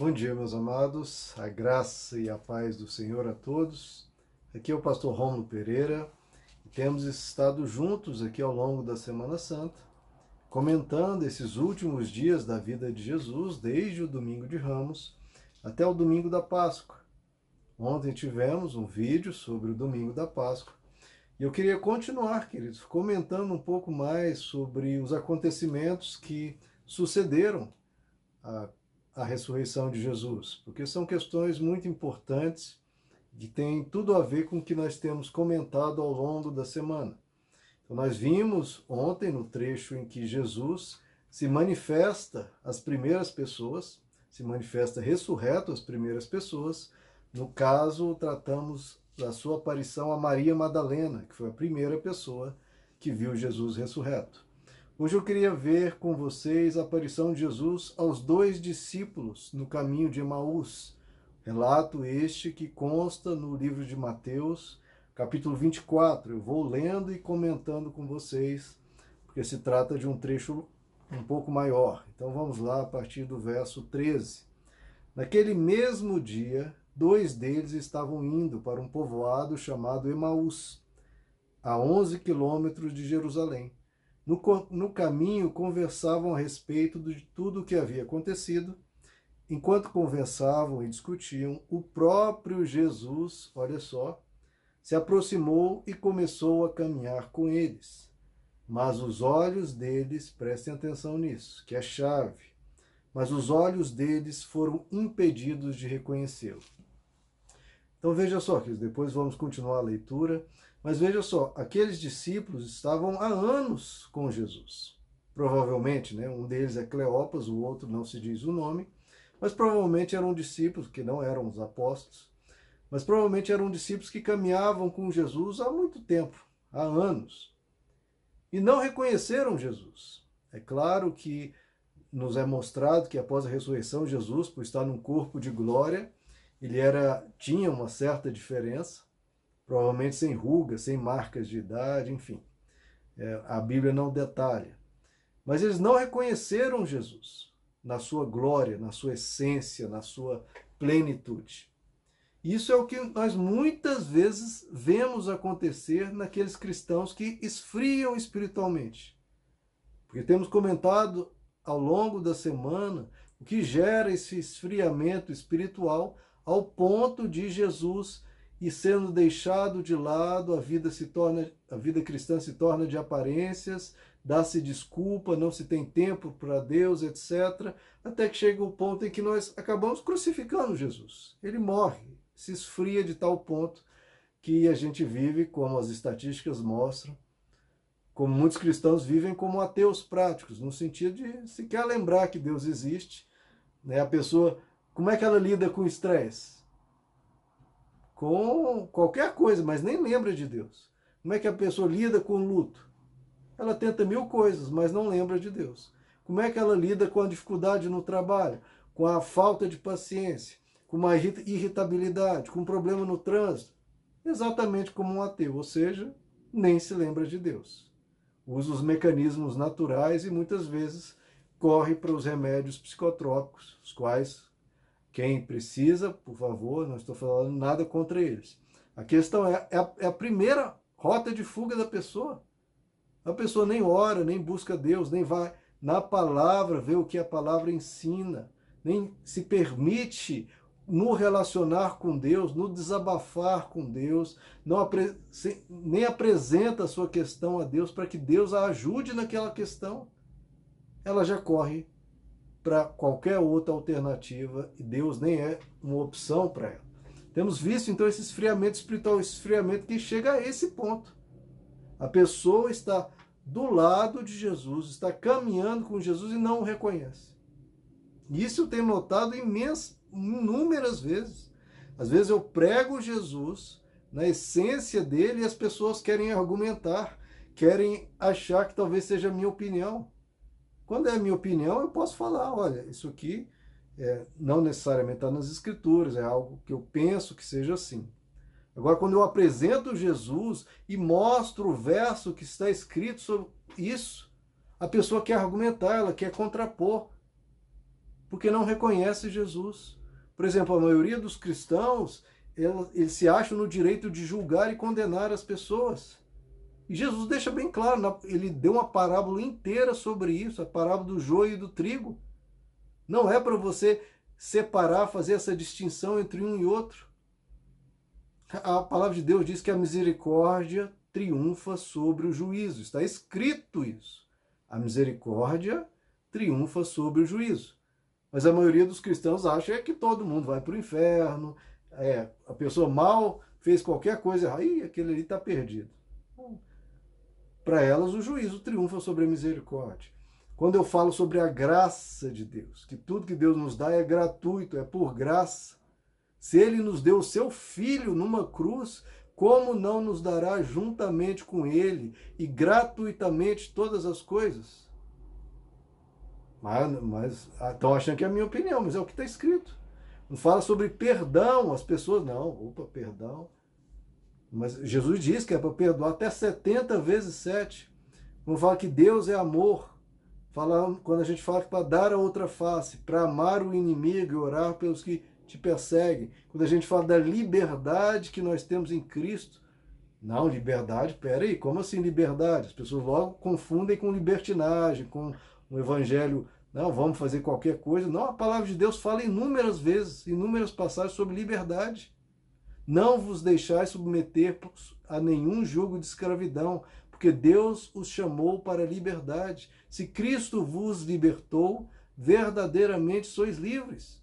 Bom dia, meus amados, a graça e a paz do Senhor a todos. Aqui é o pastor Romulo Pereira temos estado juntos aqui ao longo da Semana Santa, comentando esses últimos dias da vida de Jesus, desde o domingo de Ramos até o domingo da Páscoa. Ontem tivemos um vídeo sobre o domingo da Páscoa e eu queria continuar, queridos, comentando um pouco mais sobre os acontecimentos que sucederam a a ressurreição de Jesus, porque são questões muito importantes que têm tudo a ver com o que nós temos comentado ao longo da semana. Então, nós vimos ontem no trecho em que Jesus se manifesta às primeiras pessoas, se manifesta ressurreto às primeiras pessoas. No caso, tratamos da sua aparição a Maria Madalena, que foi a primeira pessoa que viu Jesus ressurreto. Hoje eu queria ver com vocês a aparição de Jesus aos dois discípulos no caminho de Emaús. Relato este que consta no livro de Mateus, capítulo 24. Eu vou lendo e comentando com vocês, porque se trata de um trecho um pouco maior. Então vamos lá a partir do verso 13. Naquele mesmo dia, dois deles estavam indo para um povoado chamado Emaús, a 11 quilômetros de Jerusalém no, no caminho, conversavam a respeito de tudo o que havia acontecido. Enquanto conversavam e discutiam, o próprio Jesus, olha só, se aproximou e começou a caminhar com eles. Mas os olhos deles, prestem atenção nisso, que é chave, mas os olhos deles foram impedidos de reconhecê-lo. Então veja só, que depois vamos continuar a leitura. Mas veja só, aqueles discípulos estavam há anos com Jesus. Provavelmente, né? Um deles é Cleopas, o outro não se diz o nome, mas provavelmente eram discípulos que não eram os apóstolos, mas provavelmente eram discípulos que caminhavam com Jesus há muito tempo, há anos, e não reconheceram Jesus. É claro que nos é mostrado que após a ressurreição Jesus, por estar num corpo de glória, ele era tinha uma certa diferença, provavelmente sem rugas, sem marcas de idade, enfim. É, a Bíblia não detalha. Mas eles não reconheceram Jesus na sua glória, na sua essência, na sua plenitude. Isso é o que nós muitas vezes vemos acontecer naqueles cristãos que esfriam espiritualmente. Porque temos comentado ao longo da semana o que gera esse esfriamento espiritual ao ponto de Jesus e sendo deixado de lado, a vida se torna, a vida cristã se torna de aparências, dá-se desculpa, não se tem tempo para Deus, etc. Até que chega o ponto em que nós acabamos crucificando Jesus. Ele morre, se esfria de tal ponto que a gente vive, como as estatísticas mostram, como muitos cristãos vivem como ateus práticos, no sentido de se quer lembrar que Deus existe, né? A pessoa, como é que ela lida com estresse? Com qualquer coisa, mas nem lembra de Deus. Como é que a pessoa lida com o luto? Ela tenta mil coisas, mas não lembra de Deus. Como é que ela lida com a dificuldade no trabalho, com a falta de paciência, com uma irritabilidade, com um problema no trânsito? Exatamente como um ateu, ou seja, nem se lembra de Deus. Usa os mecanismos naturais e muitas vezes corre para os remédios psicotrópicos, os quais quem precisa, por favor, não estou falando nada contra eles. A questão é, é a, é a primeira rota de fuga da pessoa. A pessoa nem ora, nem busca Deus, nem vai na palavra ver o que a palavra ensina, nem se permite no relacionar com Deus, no desabafar com Deus, não apre nem apresenta a sua questão a Deus para que Deus a ajude naquela questão. Ela já corre para qualquer outra alternativa e Deus nem é uma opção para ela. Temos visto então esse esfriamento espiritual, esse esfriamento que chega a esse ponto. A pessoa está do lado de Jesus, está caminhando com Jesus e não o reconhece. Isso eu tenho notado inúmeras vezes. Às vezes eu prego Jesus na essência dele e as pessoas querem argumentar, querem achar que talvez seja a minha opinião. Quando é minha opinião, eu posso falar, olha, isso aqui é, não necessariamente está nas escrituras, é algo que eu penso que seja assim. Agora, quando eu apresento Jesus e mostro o verso que está escrito sobre isso, a pessoa quer argumentar, ela quer contrapor. porque não reconhece Jesus. Por exemplo, a maioria dos cristãos, eles se acham no direito de julgar e condenar as pessoas. E Jesus deixa bem claro, ele deu uma parábola inteira sobre isso, a parábola do joio e do trigo. Não é para você separar, fazer essa distinção entre um e outro. A palavra de Deus diz que a misericórdia triunfa sobre o juízo. Está escrito isso. A misericórdia triunfa sobre o juízo. Mas a maioria dos cristãos acha que todo mundo vai para o inferno, é, a pessoa mal fez qualquer coisa, aí aquele ali está perdido. Para elas, o juízo triunfa sobre a misericórdia. Quando eu falo sobre a graça de Deus, que tudo que Deus nos dá é gratuito, é por graça. Se Ele nos deu o seu Filho numa cruz, como não nos dará juntamente com Ele e gratuitamente todas as coisas? Mas, mas estão achando que é a minha opinião, mas é o que está escrito. Não fala sobre perdão, as pessoas, não, opa, perdão. Mas Jesus diz que é para perdoar até 70 vezes 7. Não fala que Deus é amor. Fala, quando a gente fala para dar a outra face, para amar o inimigo e orar pelos que te perseguem. Quando a gente fala da liberdade que nós temos em Cristo. Não, liberdade, peraí, como assim liberdade? As pessoas logo confundem com libertinagem, com um evangelho, não, vamos fazer qualquer coisa. Não, a palavra de Deus fala inúmeras vezes, inúmeras passagens sobre liberdade. Não vos deixais submeter a nenhum jugo de escravidão, porque Deus os chamou para a liberdade. Se Cristo vos libertou, verdadeiramente sois livres.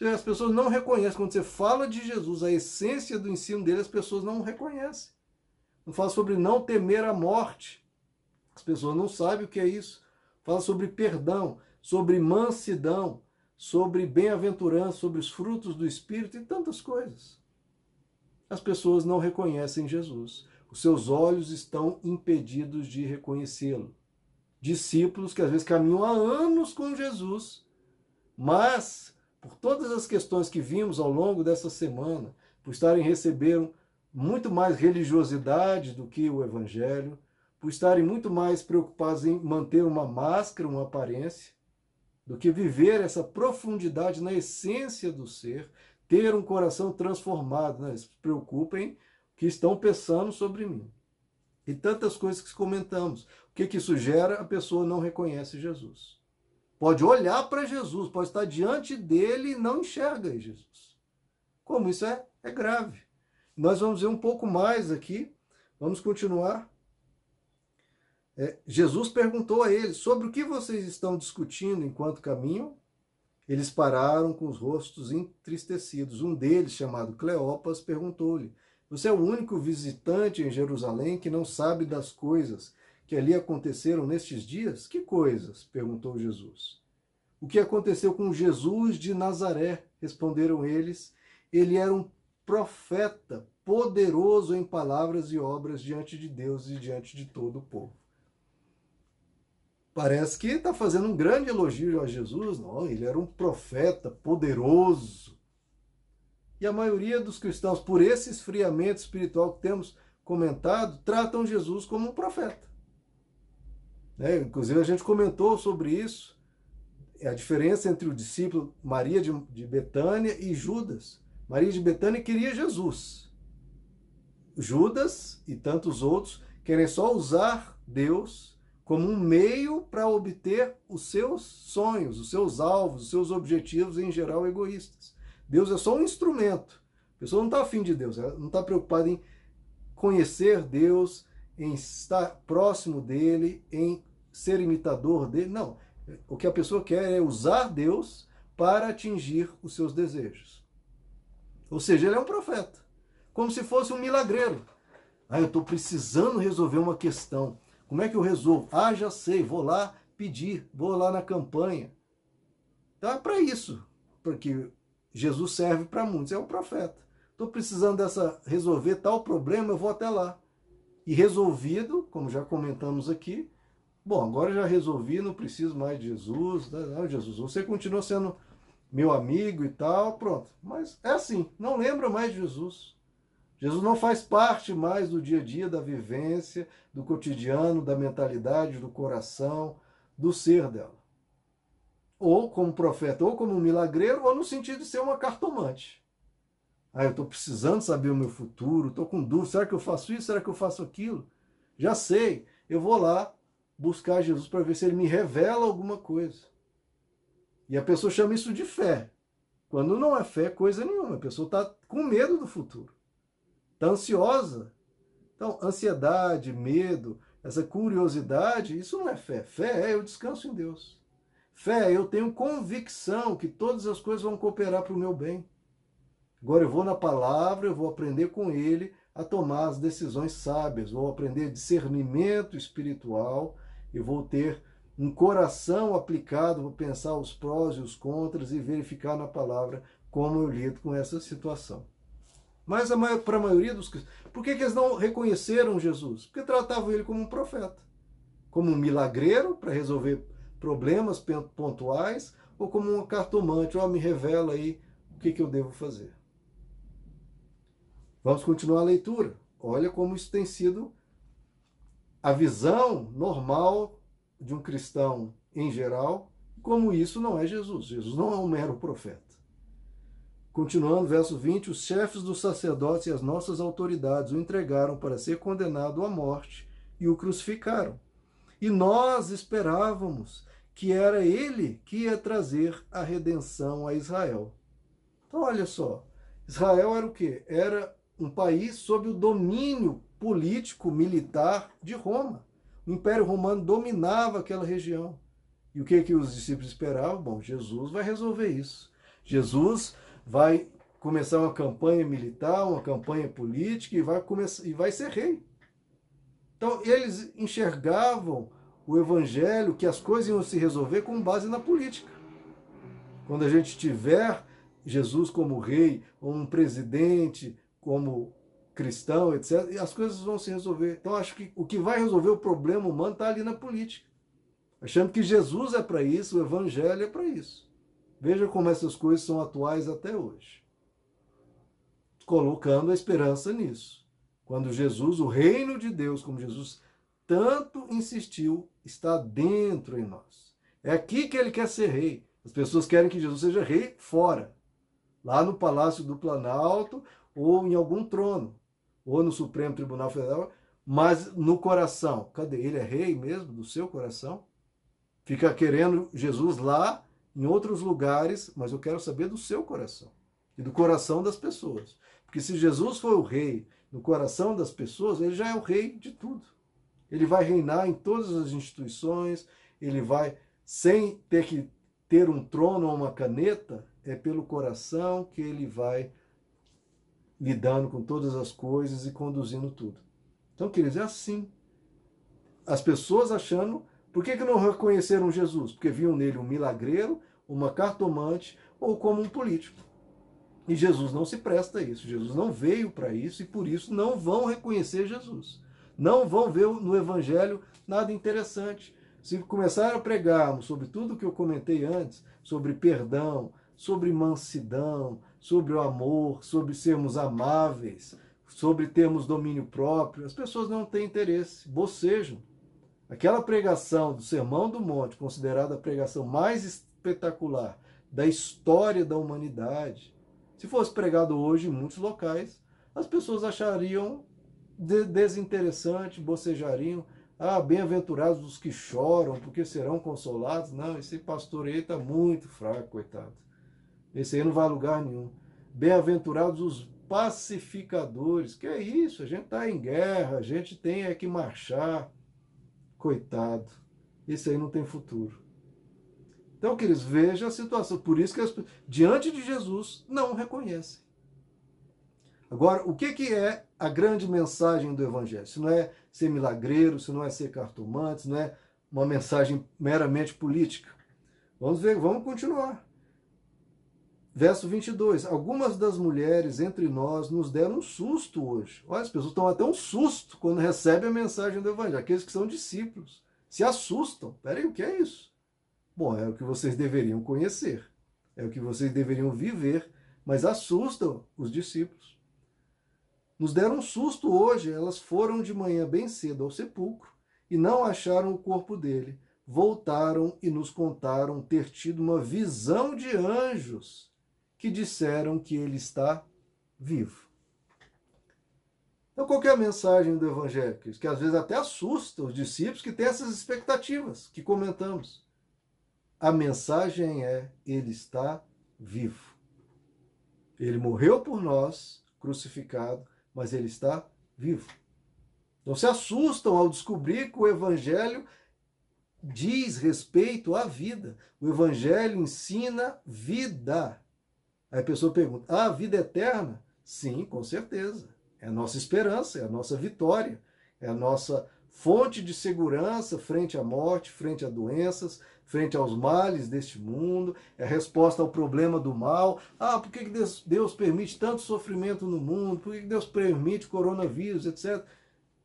As pessoas não reconhecem. Quando você fala de Jesus, a essência do ensino dele, as pessoas não reconhecem. Não fala sobre não temer a morte. As pessoas não sabem o que é isso. Fala sobre perdão, sobre mansidão, sobre bem-aventurança, sobre os frutos do Espírito e tantas coisas. As pessoas não reconhecem Jesus. Os seus olhos estão impedidos de reconhecê-lo. Discípulos que às vezes caminham há anos com Jesus, mas por todas as questões que vimos ao longo dessa semana, por estarem recebendo muito mais religiosidade do que o evangelho, por estarem muito mais preocupados em manter uma máscara, uma aparência, do que viver essa profundidade na essência do ser, ter um coração transformado. Né? Se preocupem que estão pensando sobre mim. E tantas coisas que comentamos. O que, que isso gera? A pessoa não reconhece Jesus. Pode olhar para Jesus, pode estar diante dele e não enxerga Jesus. Como isso é, é grave. Nós vamos ver um pouco mais aqui. Vamos continuar. É, Jesus perguntou a eles sobre o que vocês estão discutindo enquanto caminham. Eles pararam com os rostos entristecidos. Um deles, chamado Cleopas, perguntou-lhe: Você é o único visitante em Jerusalém que não sabe das coisas que ali aconteceram nestes dias? Que coisas? perguntou Jesus. O que aconteceu com Jesus de Nazaré? Responderam eles. Ele era um profeta, poderoso em palavras e obras diante de Deus e diante de todo o povo. Parece que está fazendo um grande elogio a Jesus. Não, ele era um profeta poderoso. E a maioria dos cristãos, por esse esfriamento espiritual que temos comentado, tratam Jesus como um profeta. Né? Inclusive, a gente comentou sobre isso, a diferença entre o discípulo Maria de, de Betânia e Judas. Maria de Betânia queria Jesus. Judas e tantos outros querem só usar Deus como um meio para obter os seus sonhos, os seus alvos, os seus objetivos, em geral egoístas. Deus é só um instrumento. A pessoa não está afim de Deus, ela não está preocupada em conhecer Deus, em estar próximo dele, em ser imitador dele. Não. O que a pessoa quer é usar Deus para atingir os seus desejos. Ou seja, ele é um profeta. Como se fosse um milagreiro. Ah, eu estou precisando resolver uma questão. Como é que eu resolvo? Ah, já sei, vou lá pedir, vou lá na campanha. Então é para isso. Porque Jesus serve para muitos, é um profeta. Estou precisando dessa resolver tal problema, eu vou até lá. E resolvido, como já comentamos aqui, Bom, agora já resolvi, não preciso mais de Jesus. Né? Não, Jesus, você continua sendo meu amigo e tal, pronto. Mas é assim, não lembra mais de Jesus. Jesus não faz parte mais do dia a dia, da vivência, do cotidiano, da mentalidade, do coração, do ser dela. ou como profeta, ou como milagreiro, ou no sentido de ser uma cartomante. Ah, eu estou precisando saber o meu futuro, estou com dúvida, será que eu faço isso, será que eu faço aquilo? Já sei, eu vou lá buscar Jesus para ver se ele me revela alguma coisa. E a pessoa chama isso de fé. Quando não é fé, coisa nenhuma. A pessoa está com medo do futuro. Está ansiosa. Então, ansiedade, medo, essa curiosidade, isso não é fé. Fé é eu descanso em Deus. Fé é eu tenho convicção que todas as coisas vão cooperar para o meu bem. Agora eu vou na palavra, eu vou aprender com ele a tomar as decisões sábias, vou aprender discernimento espiritual, eu vou ter um coração aplicado, vou pensar os prós e os contras e verificar na palavra como eu lido com essa situação. Mas para a maioria dos cristãos, por que, que eles não reconheceram Jesus? Porque tratavam ele como um profeta, como um milagreiro para resolver problemas pontuais, ou como um cartomante, ó, oh, me revela aí o que, que eu devo fazer. Vamos continuar a leitura. Olha como isso tem sido a visão normal de um cristão em geral, como isso não é Jesus. Jesus não é um mero profeta. Continuando, verso 20: os chefes dos sacerdotes e as nossas autoridades o entregaram para ser condenado à morte e o crucificaram. E nós esperávamos que era ele que ia trazer a redenção a Israel. Então, olha só: Israel era o quê? Era um país sob o domínio político militar de Roma. O Império Romano dominava aquela região. E o que, que os discípulos esperavam? Bom, Jesus vai resolver isso. Jesus vai começar uma campanha militar, uma campanha política e vai, começar, e vai ser rei. Então, eles enxergavam o evangelho, que as coisas iam se resolver com base na política. Quando a gente tiver Jesus como rei, ou um presidente como cristão, etc., as coisas vão se resolver. Então, acho que o que vai resolver o problema humano está ali na política. Achando que Jesus é para isso, o Evangelho é para isso. Veja como essas coisas são atuais até hoje. Colocando a esperança nisso. Quando Jesus, o reino de Deus, como Jesus tanto insistiu, está dentro em nós. É aqui que ele quer ser rei. As pessoas querem que Jesus seja rei fora, lá no Palácio do Planalto ou em algum trono ou no Supremo Tribunal Federal, mas no coração. Cadê? Ele é rei mesmo do seu coração? Fica querendo Jesus lá, em outros lugares, mas eu quero saber do seu coração e do coração das pessoas. Porque se Jesus foi o rei no coração das pessoas, ele já é o rei de tudo. Ele vai reinar em todas as instituições, ele vai, sem ter que ter um trono ou uma caneta, é pelo coração que ele vai lidando com todas as coisas e conduzindo tudo. Então, queridos, é assim. As pessoas achando. Por que, que não reconheceram Jesus? Porque viam nele um milagreiro, uma cartomante ou como um político. E Jesus não se presta a isso. Jesus não veio para isso e por isso não vão reconhecer Jesus. Não vão ver no Evangelho nada interessante. Se começar a pregarmos sobre tudo que eu comentei antes, sobre perdão, sobre mansidão, sobre o amor, sobre sermos amáveis, sobre termos domínio próprio, as pessoas não têm interesse, bocejam. Aquela pregação do Sermão do Monte, considerada a pregação mais espetacular da história da humanidade, se fosse pregado hoje em muitos locais, as pessoas achariam desinteressante, bocejariam. Ah, bem-aventurados os que choram, porque serão consolados. Não, esse pastor aí está muito fraco, coitado. Esse aí não vai a lugar nenhum. Bem-aventurados os pacificadores. Que é isso? A gente está em guerra, a gente tem é que marchar. Coitado. Esse aí não tem futuro. Então, queridos, veja a situação. Por isso que as, diante de Jesus não reconhecem. Agora, o que, que é a grande mensagem do Evangelho? Se não é ser milagreiro, se não é ser cartomante, se não é uma mensagem meramente política. Vamos ver, vamos continuar. Verso 22. Algumas das mulheres entre nós nos deram um susto hoje. Olha, as pessoas estão até um susto quando recebem a mensagem do Evangelho. Aqueles que são discípulos se assustam. Peraí, o que é isso? Bom, é o que vocês deveriam conhecer. É o que vocês deveriam viver. Mas assustam os discípulos. Nos deram um susto hoje. Elas foram de manhã bem cedo ao sepulcro e não acharam o corpo dele. voltaram e nos contaram ter tido uma visão de anjos que disseram que ele está vivo. Então, qual é a mensagem do Evangelho? Que às vezes até assusta os discípulos que têm essas expectativas que comentamos. A mensagem é: Ele está vivo. Ele morreu por nós, crucificado, mas ele está vivo. Não se assustam ao descobrir que o Evangelho diz respeito à vida. O Evangelho ensina vida. Aí a pessoa pergunta: ah, a vida eterna? Sim, com certeza. É a nossa esperança, é a nossa vitória, é a nossa fonte de segurança frente à morte, frente a doenças, frente aos males deste mundo, é a resposta ao problema do mal. Ah, por que Deus, Deus permite tanto sofrimento no mundo? Por que Deus permite coronavírus, etc?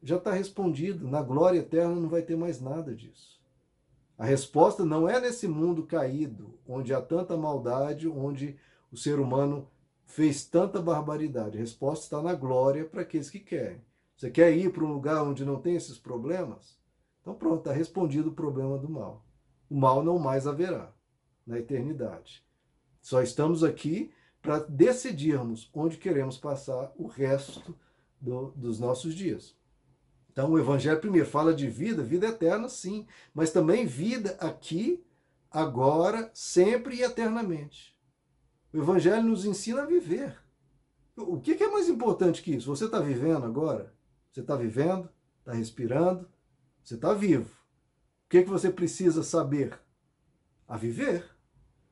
Já está respondido. Na glória eterna não vai ter mais nada disso. A resposta não é nesse mundo caído, onde há tanta maldade, onde o ser humano fez tanta barbaridade. A resposta está na glória para aqueles que querem. Você quer ir para um lugar onde não tem esses problemas? Então pronto, está respondido o problema do mal. O mal não mais haverá na eternidade. Só estamos aqui para decidirmos onde queremos passar o resto do, dos nossos dias. Então o Evangelho primeiro fala de vida, vida eterna, sim, mas também vida aqui, agora, sempre e eternamente. O Evangelho nos ensina a viver. O que é mais importante que isso? Você está vivendo agora? Você está vivendo? Está respirando? Você está vivo. O que, é que você precisa saber? A viver.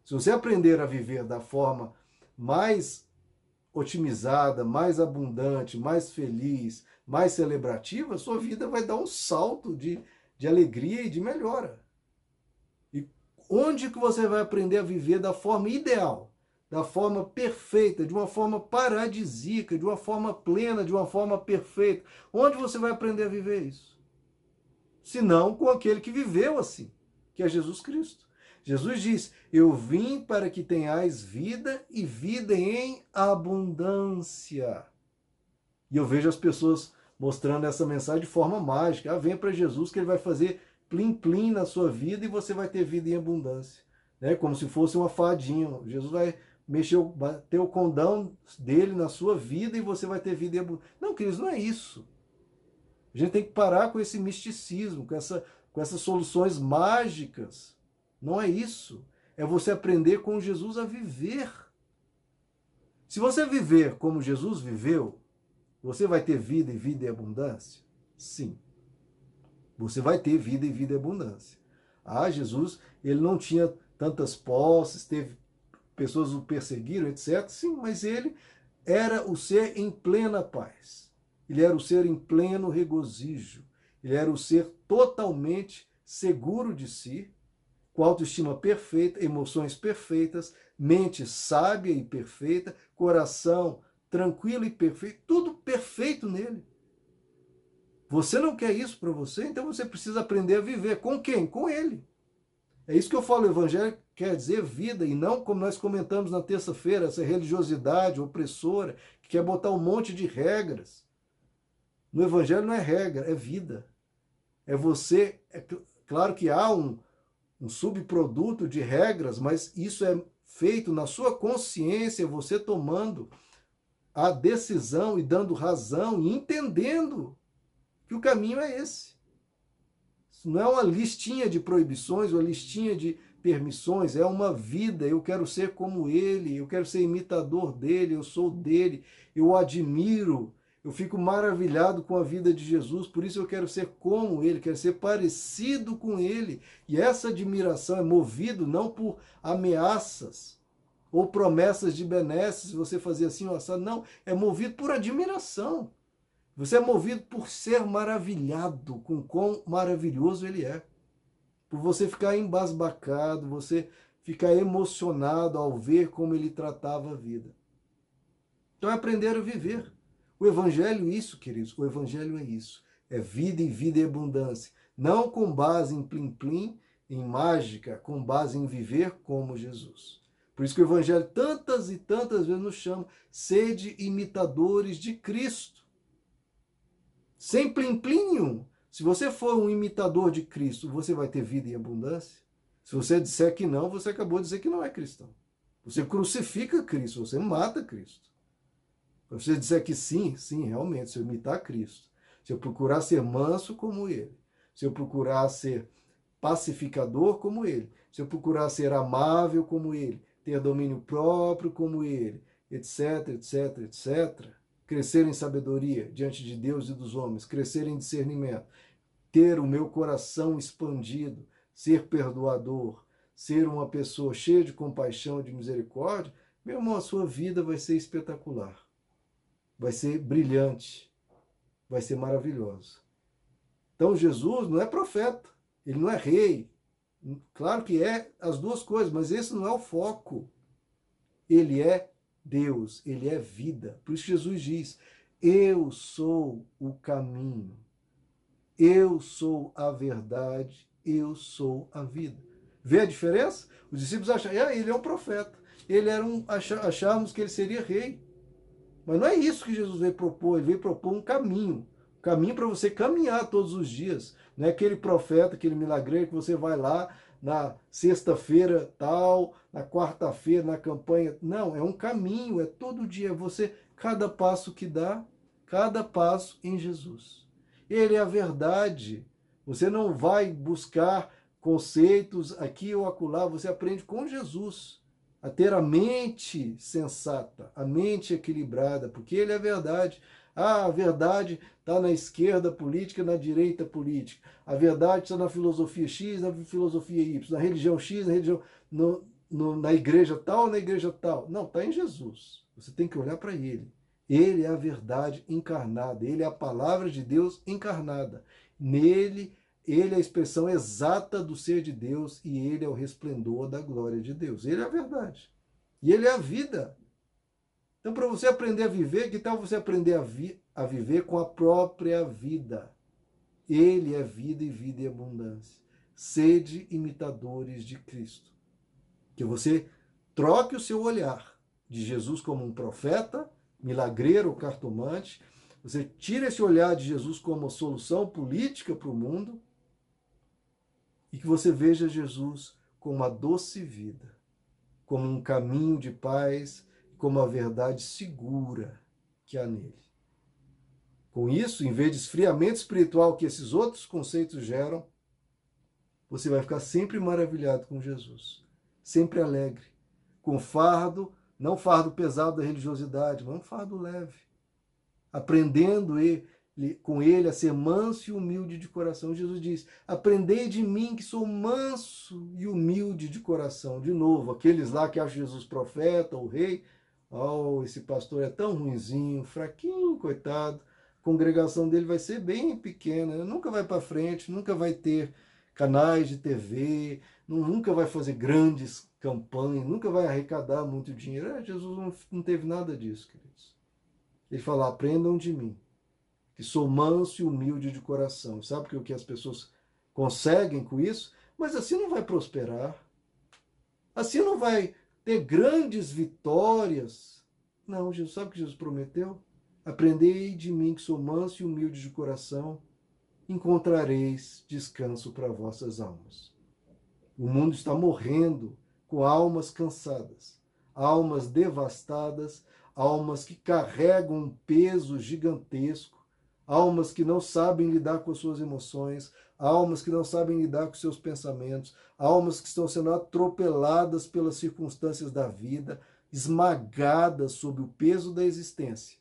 Se você aprender a viver da forma mais otimizada, mais abundante, mais feliz, mais celebrativa, sua vida vai dar um salto de, de alegria e de melhora. E onde que você vai aprender a viver da forma ideal? Da forma perfeita, de uma forma paradisíaca, de uma forma plena, de uma forma perfeita. Onde você vai aprender a viver isso? Se não com aquele que viveu assim, que é Jesus Cristo. Jesus diz: Eu vim para que tenhais vida e vida em abundância. E eu vejo as pessoas mostrando essa mensagem de forma mágica. Ah, vem para Jesus que ele vai fazer plim-plim na sua vida e você vai ter vida em abundância. Né? Como se fosse uma fadinha. Jesus vai mexeu, ter o condão dele na sua vida e você vai ter vida em Não, queridos, não é isso. A gente tem que parar com esse misticismo, com, essa, com essas soluções mágicas. Não é isso. É você aprender com Jesus a viver. Se você viver como Jesus viveu, você vai ter vida e vida e abundância? Sim. Você vai ter vida e vida e abundância. Ah, Jesus, ele não tinha tantas posses, teve pessoas o perseguiram, etc. Sim, mas ele era o ser em plena paz. Ele era o ser em pleno regozijo. Ele era o ser totalmente seguro de si, com autoestima perfeita, emoções perfeitas, mente sábia e perfeita, coração tranquilo e perfeito, tudo perfeito nele. Você não quer isso para você, então você precisa aprender a viver. Com quem? Com ele. É isso que eu falo, o evangelho quer dizer vida, e não como nós comentamos na terça-feira, essa religiosidade opressora, que quer botar um monte de regras. No evangelho não é regra, é vida. É você. É claro que há um, um subproduto de regras, mas isso é feito na sua consciência, você tomando a decisão e dando razão e entendendo que o caminho é esse não é uma listinha de proibições, uma listinha de permissões, é uma vida. Eu quero ser como ele, eu quero ser imitador dele, eu sou dele, eu admiro, eu fico maravilhado com a vida de Jesus, por isso eu quero ser como ele, quero ser parecido com ele. E essa admiração é movido não por ameaças ou promessas de benesses, você fazer assim, não, é movido por admiração. Você é movido por ser maravilhado com quão maravilhoso ele é. Por você ficar embasbacado, você ficar emocionado ao ver como ele tratava a vida. Então é aprender a viver. O evangelho é isso, queridos. O evangelho é isso. É vida e vida e abundância. Não com base em plim-plim, em mágica, com base em viver como Jesus. Por isso que o evangelho tantas e tantas vezes nos chama sede imitadores de Cristo sem plim-plim Se você for um imitador de Cristo, você vai ter vida em abundância? Se você disser que não, você acabou de dizer que não é cristão. Você crucifica Cristo, você mata Cristo. Se você disser que sim, sim, realmente, se eu imitar Cristo, se eu procurar ser manso como ele, se eu procurar ser pacificador como ele, se eu procurar ser amável como ele, ter domínio próprio como ele, etc, etc, etc, crescer em sabedoria diante de Deus e dos homens, crescer em discernimento, ter o meu coração expandido, ser perdoador, ser uma pessoa cheia de compaixão e de misericórdia, meu irmão, a sua vida vai ser espetacular, vai ser brilhante, vai ser maravilhosa. Então Jesus não é profeta, ele não é rei. Claro que é as duas coisas, mas esse não é o foco. Ele é Deus, ele é vida. Por isso Jesus diz: Eu sou o caminho, eu sou a verdade, eu sou a vida. Vê a diferença? Os discípulos acham, ah, ele é um profeta. Ele era um, achávamos que ele seria rei. Mas não é isso que Jesus veio propor, ele veio propor um caminho. Caminho para você caminhar todos os dias. Não é aquele profeta, aquele milagreiro que você vai lá na sexta-feira tal, na quarta-feira, na campanha. Não, é um caminho, é todo dia. É você, cada passo que dá, cada passo em Jesus. Ele é a verdade. Você não vai buscar conceitos aqui ou acolá, você aprende com Jesus a ter a mente sensata, a mente equilibrada, porque ele é a verdade. Ah, a verdade está na esquerda política, na direita política. A verdade está na filosofia X, na filosofia Y, na religião X, na religião. No, no, na igreja tal, na igreja tal. Não, está em Jesus. Você tem que olhar para ele. Ele é a verdade encarnada, ele é a palavra de Deus encarnada. Nele ele é a expressão exata do ser de Deus e ele é o resplendor da glória de Deus. Ele é a verdade. E ele é a vida. Então, para você aprender a viver, que tal você aprender a, vi a viver com a própria vida? Ele é vida e vida e abundância. Sede imitadores de Cristo. Que você troque o seu olhar de Jesus como um profeta, milagreiro cartomante. Você tira esse olhar de Jesus como solução política para o mundo e que você veja Jesus como uma doce vida, como um caminho de paz, como a verdade segura que há nele. Com isso, em vez de esfriamento espiritual que esses outros conceitos geram, você vai ficar sempre maravilhado com Jesus, sempre alegre, com fardo, não fardo pesado da religiosidade, mas um fardo leve, aprendendo e com ele a ser manso e humilde de coração. Jesus diz: Aprendei de mim que sou manso e humilde de coração. De novo, aqueles lá que acham Jesus profeta ou rei, oh, esse pastor é tão ruinzinho, fraquinho, coitado. A congregação dele vai ser bem pequena, nunca vai para frente, nunca vai ter canais de TV, nunca vai fazer grandes campanhas, nunca vai arrecadar muito dinheiro. É, Jesus não teve nada disso, queridos. Ele fala: aprendam de mim que sou manso e humilde de coração. Sabe o que as pessoas conseguem com isso? Mas assim não vai prosperar. Assim não vai ter grandes vitórias. Não, Jesus, sabe o que Jesus prometeu? Aprendei de mim que sou manso e humilde de coração, encontrareis descanso para vossas almas. O mundo está morrendo com almas cansadas, almas devastadas, almas que carregam um peso gigantesco, almas que não sabem lidar com as suas emoções, almas que não sabem lidar com seus pensamentos, almas que estão sendo atropeladas pelas circunstâncias da vida, esmagadas sob o peso da existência.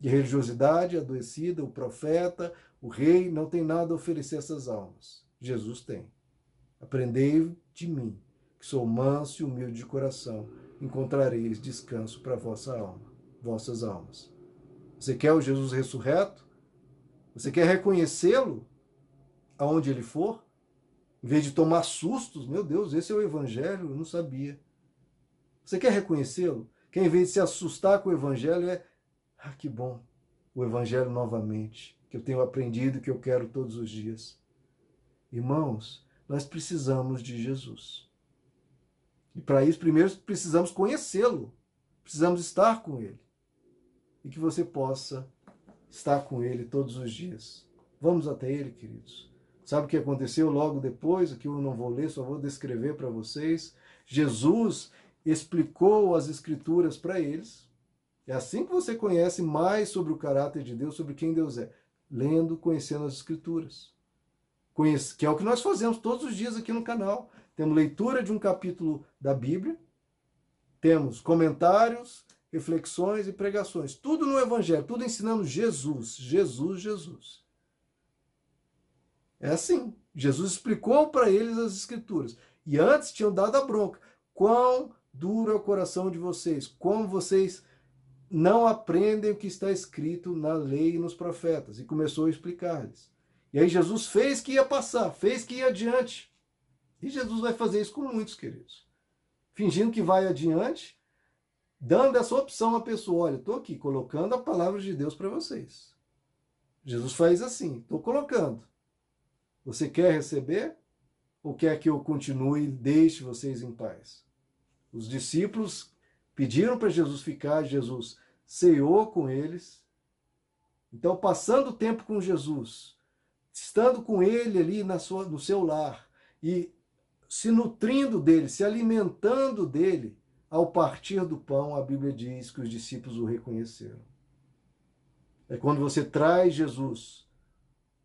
E a religiosidade adoecida, o profeta, o rei, não tem nada a oferecer a essas almas. Jesus tem. Aprendei de mim, que sou manso e humilde de coração, encontrareis descanso para vossa alma, vossas almas. Você quer o Jesus ressurreto? Você quer reconhecê-lo aonde ele for? Em vez de tomar sustos, meu Deus, esse é o evangelho, eu não sabia. Você quer reconhecê-lo? Que em vez de se assustar com o evangelho é, ah, que bom, o evangelho novamente, que eu tenho aprendido, que eu quero todos os dias. Irmãos, nós precisamos de Jesus. E para isso, primeiro precisamos conhecê-lo, precisamos estar com ele e que você possa estar com Ele todos os dias. Vamos até ele, queridos. Sabe o que aconteceu logo depois? Aqui eu não vou ler, só vou descrever para vocês. Jesus explicou as Escrituras para eles. É assim que você conhece mais sobre o caráter de Deus, sobre quem Deus é. Lendo, conhecendo as Escrituras. Conhece, que é o que nós fazemos todos os dias aqui no canal. Temos leitura de um capítulo da Bíblia, temos comentários, reflexões e pregações. Tudo no Evangelho, tudo ensinando Jesus, Jesus, Jesus. É assim. Jesus explicou para eles as Escrituras. E antes tinham dado a bronca. Quão duro é o coração de vocês, como vocês não aprendem o que está escrito na lei e nos profetas. E começou a explicar-lhes. E aí Jesus fez que ia passar, fez que ia adiante. E Jesus vai fazer isso com muitos, queridos. Fingindo que vai adiante, dando essa opção à pessoa: olha, estou aqui colocando a palavra de Deus para vocês. Jesus faz assim: estou colocando. Você quer receber? Ou quer que eu continue e deixe vocês em paz? Os discípulos pediram para Jesus ficar, Jesus ceou com eles. Então, passando tempo com Jesus, estando com ele ali na sua, no seu lar e se nutrindo dele, se alimentando dele, ao partir do pão, a Bíblia diz que os discípulos o reconheceram. É quando você traz Jesus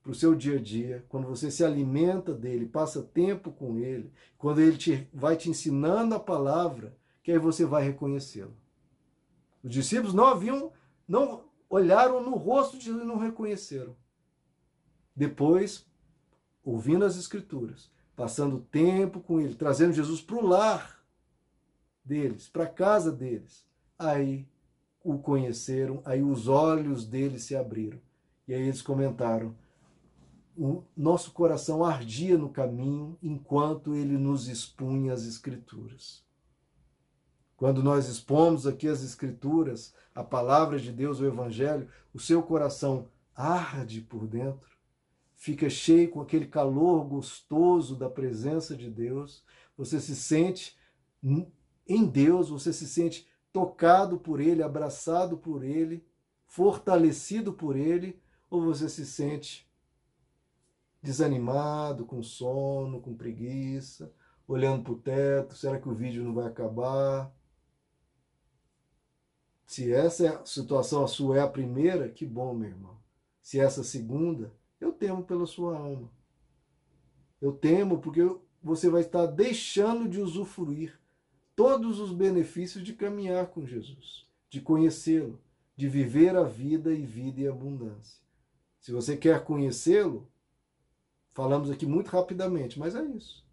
para o seu dia a dia, quando você se alimenta dele, passa tempo com ele, quando ele te, vai te ensinando a palavra, que aí você vai reconhecê-lo. Os discípulos não haviam, não olharam no rosto de Jesus e não reconheceram. Depois, ouvindo as Escrituras, passando tempo com ele, trazendo Jesus para o lar deles, para a casa deles, aí o conheceram, aí os olhos deles se abriram. E aí eles comentaram: o nosso coração ardia no caminho enquanto ele nos expunha as Escrituras. Quando nós expomos aqui as Escrituras, a palavra de Deus, o Evangelho, o seu coração arde por dentro, fica cheio com aquele calor gostoso da presença de Deus, você se sente em Deus, você se sente tocado por Ele, abraçado por Ele, fortalecido por Ele, ou você se sente desanimado, com sono, com preguiça, olhando para o teto, será que o vídeo não vai acabar? Se essa é situação a sua é a primeira, que bom, meu irmão. Se essa é a segunda, eu temo pela sua alma. Eu temo porque você vai estar deixando de usufruir todos os benefícios de caminhar com Jesus, de conhecê-lo, de viver a vida e vida e abundância. Se você quer conhecê-lo, Falamos aqui muito rapidamente, mas é isso.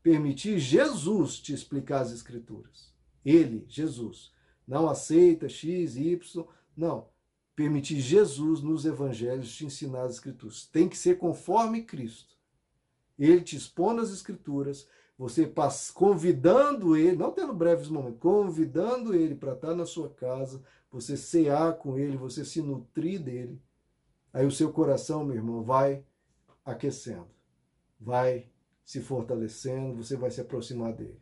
Permitir Jesus te explicar as Escrituras. Ele, Jesus. Não aceita X, Y. Não. Permitir Jesus nos evangelhos te ensinar as Escrituras. Tem que ser conforme Cristo. Ele te expõe as Escrituras, você convidando ele, não tendo breves momentos, convidando ele para estar na sua casa, você cear com ele, você se nutrir dele. Aí o seu coração, meu irmão, vai aquecendo, vai se fortalecendo, você vai se aproximar dele.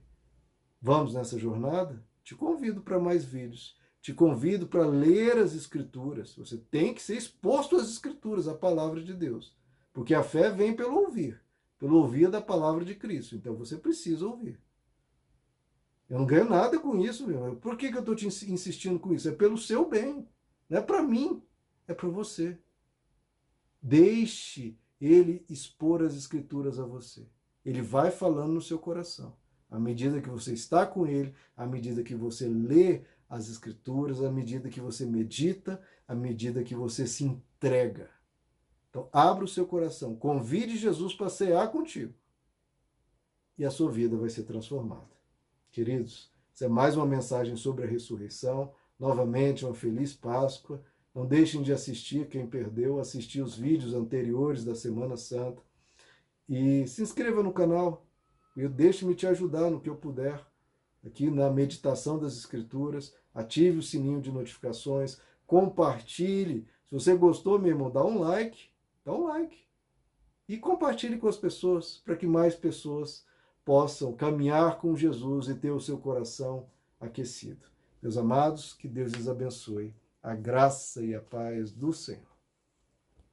Vamos nessa jornada? Te convido para mais vídeos. Te convido para ler as Escrituras. Você tem que ser exposto às Escrituras, à palavra de Deus. Porque a fé vem pelo ouvir, pelo ouvir da palavra de Cristo. Então você precisa ouvir. Eu não ganho nada com isso, meu. Por que, que eu estou te insistindo com isso? É pelo seu bem. Não é para mim, é para você. Deixe ele expor as escrituras a você. Ele vai falando no seu coração. À medida que você está com ele, à medida que você lê as escrituras, à medida que você medita, à medida que você se entrega. Então, abra o seu coração, convide Jesus para cear contigo. E a sua vida vai ser transformada. Queridos, essa é mais uma mensagem sobre a ressurreição. Novamente, uma feliz Páscoa. Não deixem de assistir, quem perdeu, assistir os vídeos anteriores da Semana Santa. E se inscreva no canal. E deixe-me te ajudar no que eu puder. Aqui na meditação das Escrituras. Ative o sininho de notificações. Compartilhe. Se você gostou, meu irmão, dá um like. Dá um like. E compartilhe com as pessoas, para que mais pessoas possam caminhar com Jesus e ter o seu coração aquecido. Meus amados, que Deus lhes abençoe a graça e a paz do Senhor.